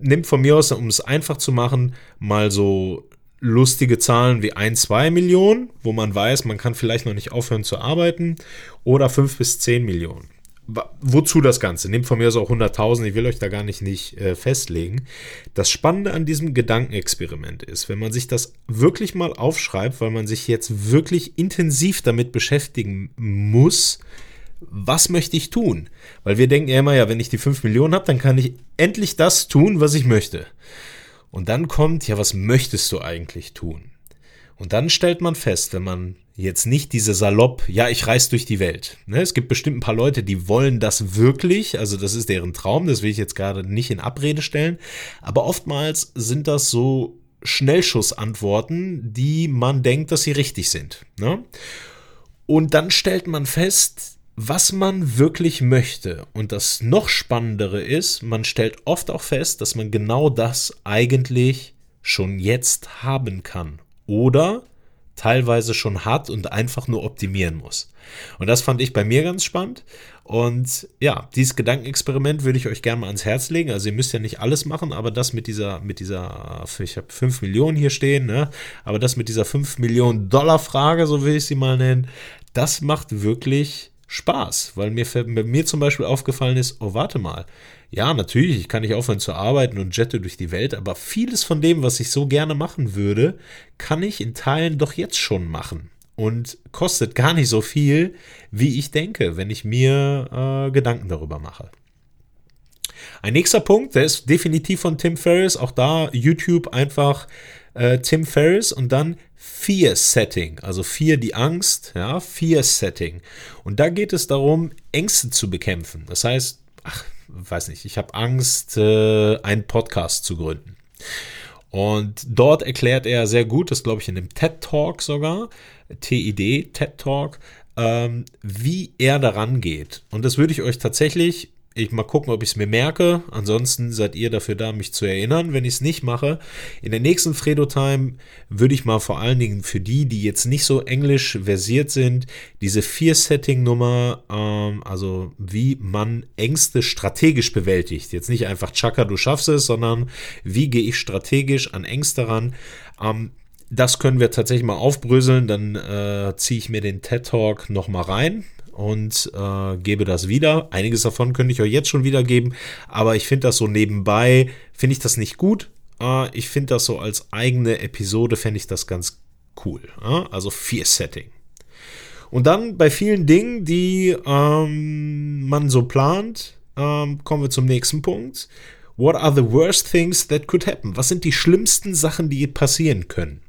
nimmt von mir aus, um es einfach zu machen, mal so lustige Zahlen wie 1, 2 Millionen, wo man weiß, man kann vielleicht noch nicht aufhören zu arbeiten, oder 5 bis 10 Millionen wozu das Ganze? Nehmt von mir aus auch 100.000, ich will euch da gar nicht, nicht äh, festlegen. Das Spannende an diesem Gedankenexperiment ist, wenn man sich das wirklich mal aufschreibt, weil man sich jetzt wirklich intensiv damit beschäftigen muss, was möchte ich tun? Weil wir denken ja immer, ja, wenn ich die 5 Millionen habe, dann kann ich endlich das tun, was ich möchte. Und dann kommt, ja, was möchtest du eigentlich tun? Und dann stellt man fest, wenn man jetzt nicht diese salopp, ja, ich reise durch die Welt. Ne, es gibt bestimmt ein paar Leute, die wollen das wirklich, also das ist deren Traum, das will ich jetzt gerade nicht in Abrede stellen, aber oftmals sind das so Schnellschussantworten, die man denkt, dass sie richtig sind. Ne? Und dann stellt man fest, was man wirklich möchte. Und das noch Spannendere ist, man stellt oft auch fest, dass man genau das eigentlich schon jetzt haben kann oder teilweise schon hat und einfach nur optimieren muss. Und das fand ich bei mir ganz spannend. Und ja, dieses Gedankenexperiment würde ich euch gerne mal ans Herz legen. Also ihr müsst ja nicht alles machen, aber das mit dieser, mit dieser, ich habe 5 Millionen hier stehen, ne? aber das mit dieser 5 Millionen Dollar Frage, so will ich sie mal nennen, das macht wirklich Spaß, weil mir, mir zum Beispiel aufgefallen ist, oh warte mal, ja, natürlich, ich kann nicht aufhören zu arbeiten und jette durch die Welt, aber vieles von dem, was ich so gerne machen würde, kann ich in Teilen doch jetzt schon machen und kostet gar nicht so viel, wie ich denke, wenn ich mir äh, Gedanken darüber mache. Ein nächster Punkt, der ist definitiv von Tim Ferriss, auch da YouTube einfach äh, Tim Ferriss und dann Fear Setting, also Fear die Angst, ja, Fear Setting. Und da geht es darum, Ängste zu bekämpfen. Das heißt, ach, weiß nicht, ich habe Angst, äh, einen Podcast zu gründen. Und dort erklärt er sehr gut, das glaube ich in dem TED Talk sogar, TID, TED Talk, ähm, wie er daran geht. Und das würde ich euch tatsächlich Ich mal gucken, ob ich es mir merke. Ansonsten seid ihr dafür da, mich zu erinnern, wenn ich es nicht mache. In der nächsten Fredo-Time würde ich mal vor allen Dingen für die, die jetzt nicht so englisch versiert sind, diese Vier-Setting-Nummer, ähm, also wie man Ängste strategisch bewältigt. Jetzt nicht einfach Chaka, du schaffst es, sondern wie gehe ich strategisch an Ängste ran. Ähm, das können wir tatsächlich mal aufbröseln. Dann äh, ziehe ich mir den TED Talk nochmal rein und äh, gebe das wieder. Einiges davon könnte ich euch jetzt schon wiedergeben, aber ich finde das so nebenbei, finde ich das nicht gut. Äh, ich finde das so als eigene Episode, fände ich das ganz cool. Äh? Also vier Setting. Und dann bei vielen Dingen, die ähm, man so plant, ähm, kommen wir zum nächsten Punkt. What are the worst things that could happen? Was sind die schlimmsten Sachen, die passieren können?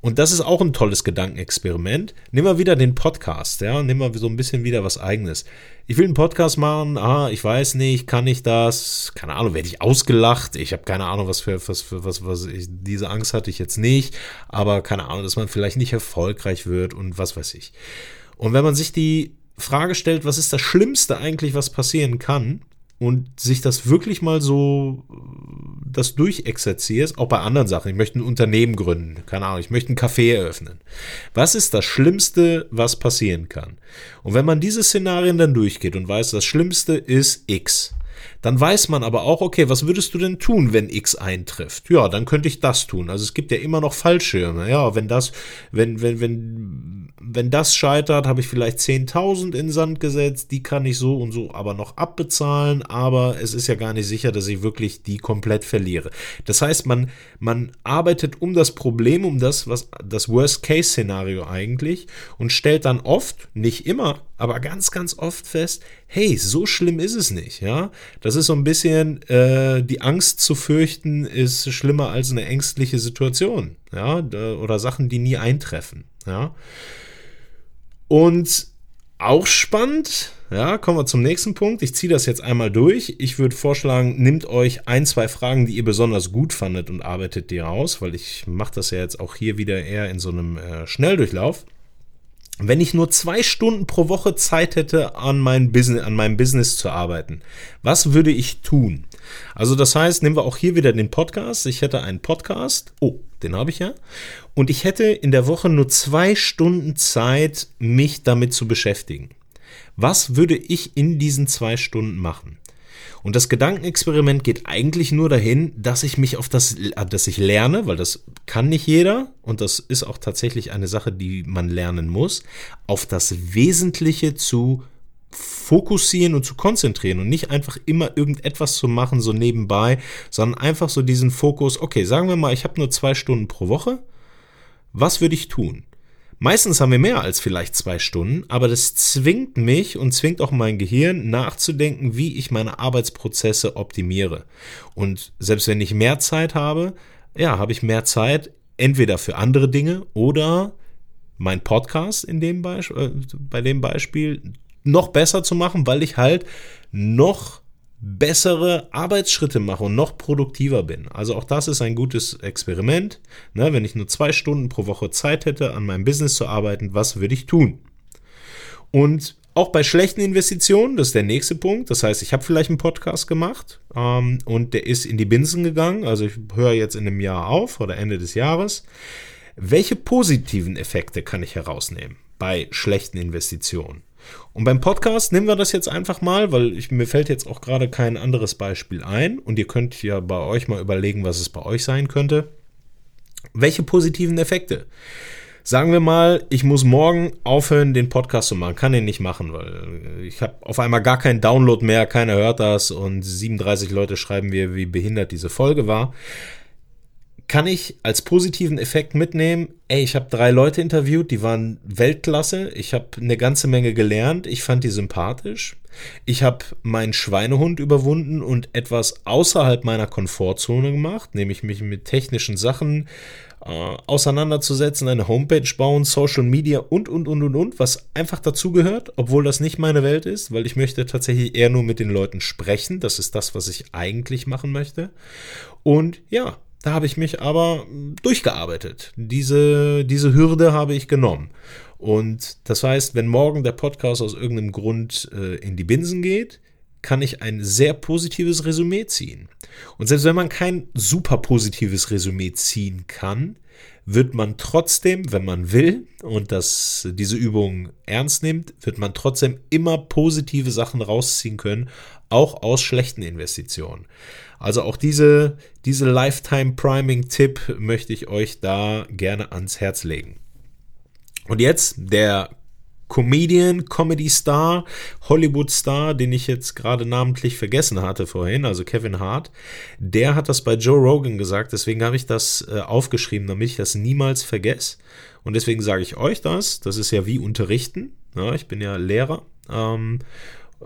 Und das ist auch ein tolles Gedankenexperiment. Nimm mal wieder den Podcast, ja, nimm mal so ein bisschen wieder was eigenes. Ich will einen Podcast machen, ah, ich weiß nicht, kann ich das? Keine Ahnung, werde ich ausgelacht? Ich habe keine Ahnung, was für was für was was ich, diese Angst hatte ich jetzt nicht, aber keine Ahnung, dass man vielleicht nicht erfolgreich wird und was weiß ich. Und wenn man sich die Frage stellt, was ist das Schlimmste eigentlich, was passieren kann, und sich das wirklich mal so das durchexerzierst, auch bei anderen Sachen. Ich möchte ein Unternehmen gründen, keine Ahnung, ich möchte ein Café eröffnen. Was ist das Schlimmste, was passieren kann? Und wenn man diese Szenarien dann durchgeht und weiß, das Schlimmste ist X, dann weiß man aber auch, okay, was würdest du denn tun, wenn X eintrifft? Ja, dann könnte ich das tun. Also es gibt ja immer noch Fallschirme. Ja, wenn das, wenn, wenn, wenn, wenn das scheitert, habe ich vielleicht 10.000 in Sand gesetzt, die kann ich so und so aber noch abbezahlen, aber es ist ja gar nicht sicher, dass ich wirklich die komplett verliere. Das heißt, man, man arbeitet um das Problem, um das, was das Worst-Case-Szenario eigentlich und stellt dann oft, nicht immer, aber ganz, ganz oft fest, hey, so schlimm ist es nicht, ja. Das ist so ein bisschen, äh, die Angst zu fürchten ist schlimmer als eine ängstliche Situation, ja, oder Sachen, die nie eintreffen, ja. Und auch spannend, ja, kommen wir zum nächsten Punkt. Ich ziehe das jetzt einmal durch. Ich würde vorschlagen, nehmt euch ein, zwei Fragen, die ihr besonders gut fandet und arbeitet die raus, weil ich mache das ja jetzt auch hier wieder eher in so einem äh, Schnelldurchlauf wenn ich nur zwei Stunden pro Woche Zeit hätte, an, mein Business, an meinem Business zu arbeiten, was würde ich tun? Also das heißt, nehmen wir auch hier wieder den Podcast. Ich hätte einen Podcast. Oh, den habe ich ja. Und ich hätte in der Woche nur zwei Stunden Zeit, mich damit zu beschäftigen. Was würde ich in diesen zwei Stunden machen? Und das Gedankenexperiment geht eigentlich nur dahin, dass ich mich auf das, dass ich lerne, weil das kann nicht jeder und das ist auch tatsächlich eine Sache, die man lernen muss, auf das Wesentliche zu fokussieren und zu konzentrieren und nicht einfach immer irgendetwas zu machen, so nebenbei, sondern einfach so diesen Fokus, okay, sagen wir mal, ich habe nur zwei Stunden pro Woche, was würde ich tun? Meistens haben wir mehr als vielleicht zwei Stunden, aber das zwingt mich und zwingt auch mein Gehirn nachzudenken, wie ich meine Arbeitsprozesse optimiere. Und selbst wenn ich mehr Zeit habe, ja, habe ich mehr Zeit entweder für andere Dinge oder mein Podcast in dem Beisp äh, bei dem Beispiel noch besser zu machen, weil ich halt noch bessere Arbeitsschritte mache und noch produktiver bin. Also auch das ist ein gutes Experiment. Ne, wenn ich nur zwei Stunden pro Woche Zeit hätte, an meinem Business zu arbeiten, was würde ich tun? Und auch bei schlechten Investitionen, das ist der nächste Punkt. Das heißt, ich habe vielleicht einen Podcast gemacht ähm, und der ist in die Binsen gegangen. Also ich höre jetzt in einem Jahr auf oder Ende des Jahres. Welche positiven Effekte kann ich herausnehmen bei schlechten Investitionen? Und beim Podcast nehmen wir das jetzt einfach mal, weil ich, mir fällt jetzt auch gerade kein anderes Beispiel ein. Und ihr könnt ja bei euch mal überlegen, was es bei euch sein könnte. Welche positiven Effekte? Sagen wir mal, ich muss morgen aufhören, den Podcast zu machen. Kann den nicht machen, weil ich habe auf einmal gar keinen Download mehr, keiner hört das und 37 Leute schreiben mir, wie behindert diese Folge war kann ich als positiven Effekt mitnehmen, ey, ich habe drei Leute interviewt, die waren Weltklasse, ich habe eine ganze Menge gelernt, ich fand die sympathisch, ich habe meinen Schweinehund überwunden und etwas außerhalb meiner Komfortzone gemacht, nämlich mich mit technischen Sachen äh, auseinanderzusetzen, eine Homepage bauen, Social Media und, und, und, und, und, was einfach dazugehört, obwohl das nicht meine Welt ist, weil ich möchte tatsächlich eher nur mit den Leuten sprechen, das ist das, was ich eigentlich machen möchte. Und ja, da habe ich mich aber durchgearbeitet. Diese, diese Hürde habe ich genommen. Und das heißt, wenn morgen der Podcast aus irgendeinem Grund äh, in die Binsen geht, kann ich ein sehr positives Resümee ziehen. Und selbst wenn man kein super positives Resümee ziehen kann, wird man trotzdem, wenn man will und das, diese Übung ernst nimmt, wird man trotzdem immer positive Sachen rausziehen können, auch aus schlechten Investitionen. Also auch diese, diese Lifetime Priming Tipp möchte ich euch da gerne ans Herz legen. Und jetzt der Comedian, Comedy Star, Hollywood Star, den ich jetzt gerade namentlich vergessen hatte vorhin, also Kevin Hart, der hat das bei Joe Rogan gesagt, deswegen habe ich das äh, aufgeschrieben, damit ich das niemals vergesse. Und deswegen sage ich euch das, das ist ja wie unterrichten, ja, ich bin ja Lehrer. Ähm,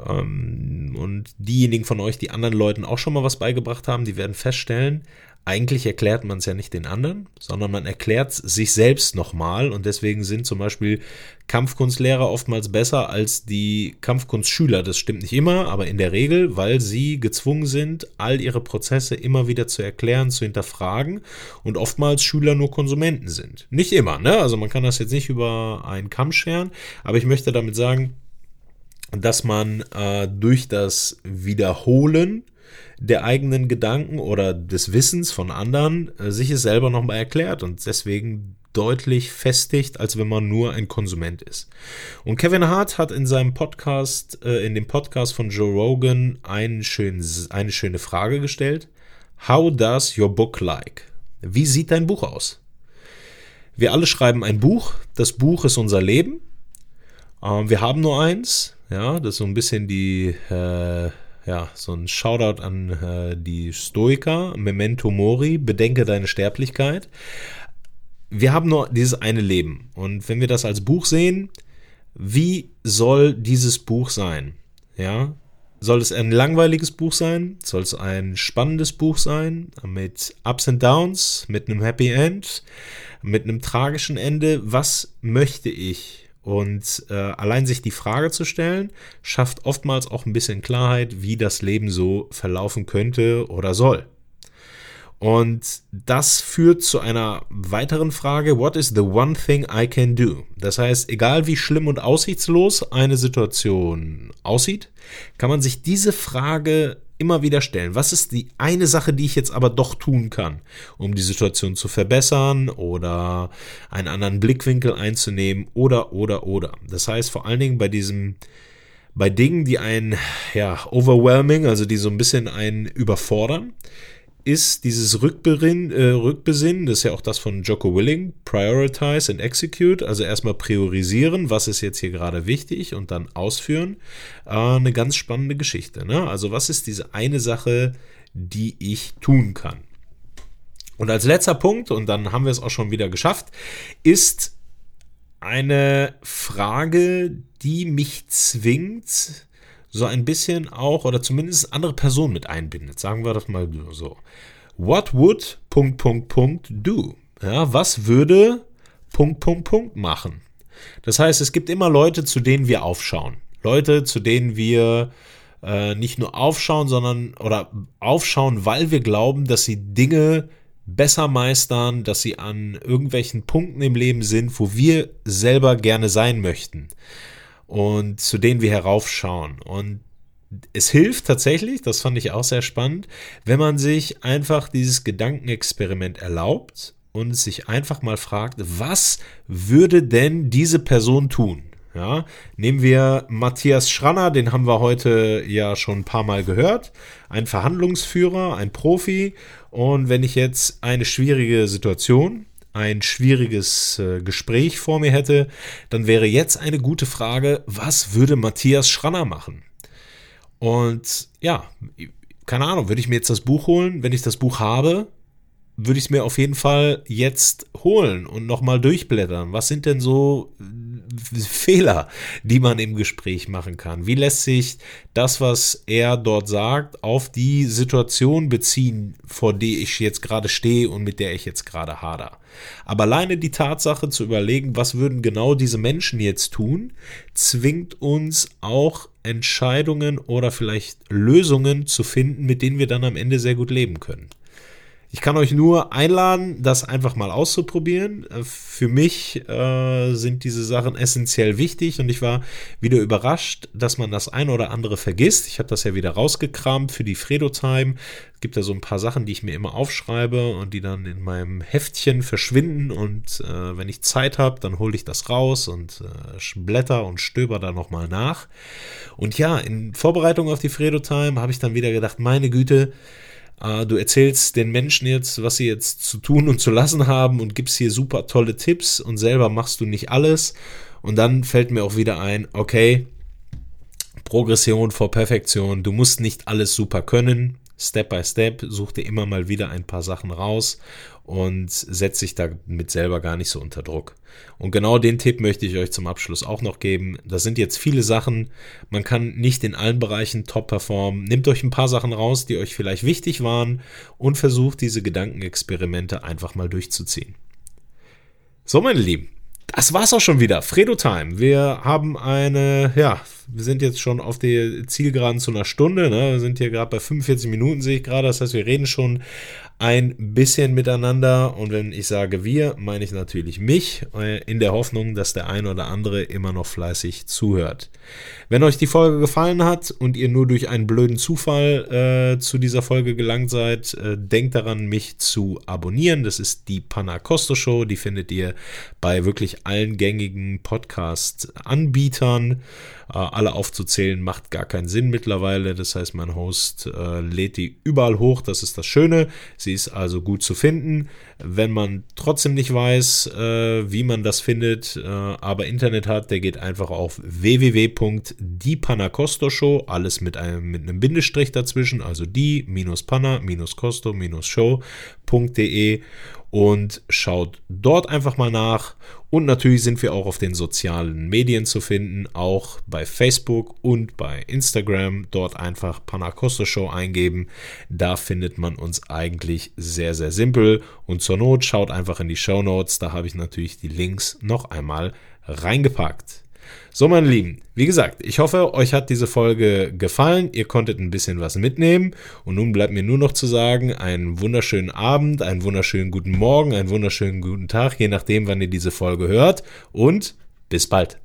ähm, und diejenigen von euch, die anderen Leuten auch schon mal was beigebracht haben, die werden feststellen, eigentlich erklärt man es ja nicht den anderen, sondern man erklärt sich selbst nochmal und deswegen sind zum Beispiel Kampfkunstlehrer oftmals besser als die Kampfkunstschüler. Das stimmt nicht immer, aber in der Regel, weil sie gezwungen sind, all ihre Prozesse immer wieder zu erklären, zu hinterfragen und oftmals Schüler nur Konsumenten sind. Nicht immer, ne? Also man kann das jetzt nicht über einen Kamm scheren, aber ich möchte damit sagen, dass man äh, durch das Wiederholen der eigenen Gedanken oder des Wissens von anderen äh, sich es selber nochmal erklärt und deswegen deutlich festigt, als wenn man nur ein Konsument ist. Und Kevin Hart hat in seinem Podcast, äh, in dem Podcast von Joe Rogan, einen schönen, eine schöne Frage gestellt. How does your book like? Wie sieht dein Buch aus? Wir alle schreiben ein Buch. Das Buch ist unser Leben. Ähm, wir haben nur eins. Ja, das ist so ein bisschen die äh, ja, so ein Shoutout an äh, die Stoiker, Memento Mori, bedenke deine Sterblichkeit. Wir haben nur dieses eine Leben. Und wenn wir das als Buch sehen, wie soll dieses Buch sein? Ja, soll es ein langweiliges Buch sein? Soll es ein spannendes Buch sein? Mit Ups and Downs, mit einem Happy End, mit einem tragischen Ende? Was möchte ich? Und äh, allein sich die Frage zu stellen, schafft oftmals auch ein bisschen Klarheit, wie das Leben so verlaufen könnte oder soll. Und das führt zu einer weiteren Frage, what is the one thing I can do? Das heißt, egal wie schlimm und aussichtslos eine Situation aussieht, kann man sich diese Frage immer wieder stellen. Was ist die eine Sache, die ich jetzt aber doch tun kann, um die Situation zu verbessern oder einen anderen Blickwinkel einzunehmen oder, oder, oder. Das heißt vor allen Dingen bei diesem, bei Dingen, die einen, ja, overwhelming, also die so ein bisschen einen überfordern, ist dieses Rückberin, äh, Rückbesinnen, das ist ja auch das von Jocko Willing, prioritize and execute, also erstmal priorisieren, was ist jetzt hier gerade wichtig und dann ausführen, äh, eine ganz spannende Geschichte. Ne? Also was ist diese eine Sache, die ich tun kann? Und als letzter Punkt, und dann haben wir es auch schon wieder geschafft, ist eine Frage, die mich zwingt, so ein bisschen auch oder zumindest andere Personen mit einbindet. Sagen wir das mal so. What would Punkt Punkt Punkt do? Ja, was würde Punkt Punkt Punkt machen? Das heißt, es gibt immer Leute, zu denen wir aufschauen. Leute, zu denen wir äh, nicht nur aufschauen, sondern oder aufschauen, weil wir glauben, dass sie Dinge besser meistern, dass sie an irgendwelchen Punkten im Leben sind, wo wir selber gerne sein möchten und zu denen wir heraufschauen. Und es hilft tatsächlich, das fand ich auch sehr spannend, wenn man sich einfach dieses Gedankenexperiment erlaubt und sich einfach mal fragt, was würde denn diese Person tun? Ja, nehmen wir Matthias Schranner, den haben wir heute ja schon ein paar Mal gehört. Ein Verhandlungsführer, ein Profi. Und wenn ich jetzt eine schwierige Situation ein schwieriges äh, Gespräch vor mir hätte, dann wäre jetzt eine gute Frage, was würde Matthias Schranner machen? Und ja, keine Ahnung, würde ich mir jetzt das Buch holen? Wenn ich das Buch habe, würde ich es mir auf jeden Fall jetzt holen und nochmal durchblättern. Was sind denn so Fehler, die man im Gespräch machen kann? Wie lässt sich das, was er dort sagt, auf die Situation beziehen, vor der ich jetzt gerade stehe und mit der ich jetzt gerade hader? Aber alleine die Tatsache zu überlegen, was würden genau diese Menschen jetzt tun, zwingt uns auch Entscheidungen oder vielleicht Lösungen zu finden, mit denen wir dann am Ende sehr gut leben können. Ich kann euch nur einladen, das einfach mal auszuprobieren. Äh, für mich äh, sind diese Sachen essentiell wichtig und ich war wieder überrascht, dass man das ein oder andere vergisst. Ich habe das ja wieder rausgekramt für die Fredo-Time. Es gibt ja so ein paar Sachen, die ich mir immer aufschreibe und die dann in meinem Heftchen verschwinden und äh, wenn ich Zeit habe, dann hole ich das raus und äh, blätter und stöber da nochmal nach. Und ja, in Vorbereitung auf die Fredo-Time habe ich dann wieder gedacht, meine Güte, äh, du erzählst den Menschen jetzt, was sie jetzt zu tun und zu lassen haben und gibst hier super tolle Tipps und selber machst du nicht alles. Und dann fällt mir auch wieder ein, okay, Progression vor Perfektion, du musst nicht alles super können. Step by Step, such dir immer mal wieder ein paar Sachen raus und setzt sich damit selber gar nicht so unter Druck. Und genau den Tipp möchte ich euch zum Abschluss auch noch geben. Das sind jetzt viele Sachen. Man kann nicht in allen Bereichen top performen. Nehmt euch ein paar Sachen raus, die euch vielleicht wichtig waren und versucht diese Gedankenexperimente einfach mal durchzuziehen. So, meine Lieben, das war's auch schon wieder. Fredo Time. Wir haben eine, ja, wir sind jetzt schon auf der Zielgeraden zu einer Stunde. Ne? Wir sind hier gerade bei 45 Minuten, sehe ich gerade. Das heißt, wir reden schon ein bisschen miteinander. Und wenn ich sage wir, meine ich natürlich mich, äh, in der Hoffnung, dass der ein oder andere immer noch fleißig zuhört. Wenn euch die Folge gefallen hat und ihr nur durch einen blöden Zufall äh, zu dieser Folge gelangt seid, äh, denkt daran, mich zu abonnieren. Das ist die Panacosto Show. Die findet ihr bei wirklich allen gängigen Podcast-Anbietern. Äh, alle aufzuzählen macht gar keinen Sinn mittlerweile. Das heißt, mein Host äh, lädt die überall hoch. Das ist das Schöne. Sie ist also gut zu finden. Wenn man trotzdem nicht weiß, äh, wie man das findet, äh, aber Internet hat, der geht einfach auf www.diepanacostoshow, alles mit einem, mit einem Bindestrich dazwischen, also die-panna-costo-show.de und schaut dort einfach mal nach. Und natürlich sind wir auch auf den sozialen Medien zu finden, auch bei Facebook und bei Instagram. Dort einfach Panacosta Show eingeben. Da findet man uns eigentlich sehr, sehr simpel. Und zur Not schaut einfach in die Show Notes. Da habe ich natürlich die Links noch einmal reingepackt. So, meine Lieben, wie gesagt, ich hoffe, euch hat diese Folge gefallen. Ihr konntet ein bisschen was mitnehmen. Und nun bleibt mir nur noch zu sagen, einen wunderschönen Abend, einen wunderschönen guten Morgen, einen wunderschönen guten Tag, je nachdem, wann ihr diese Folge hört. Und bis bald.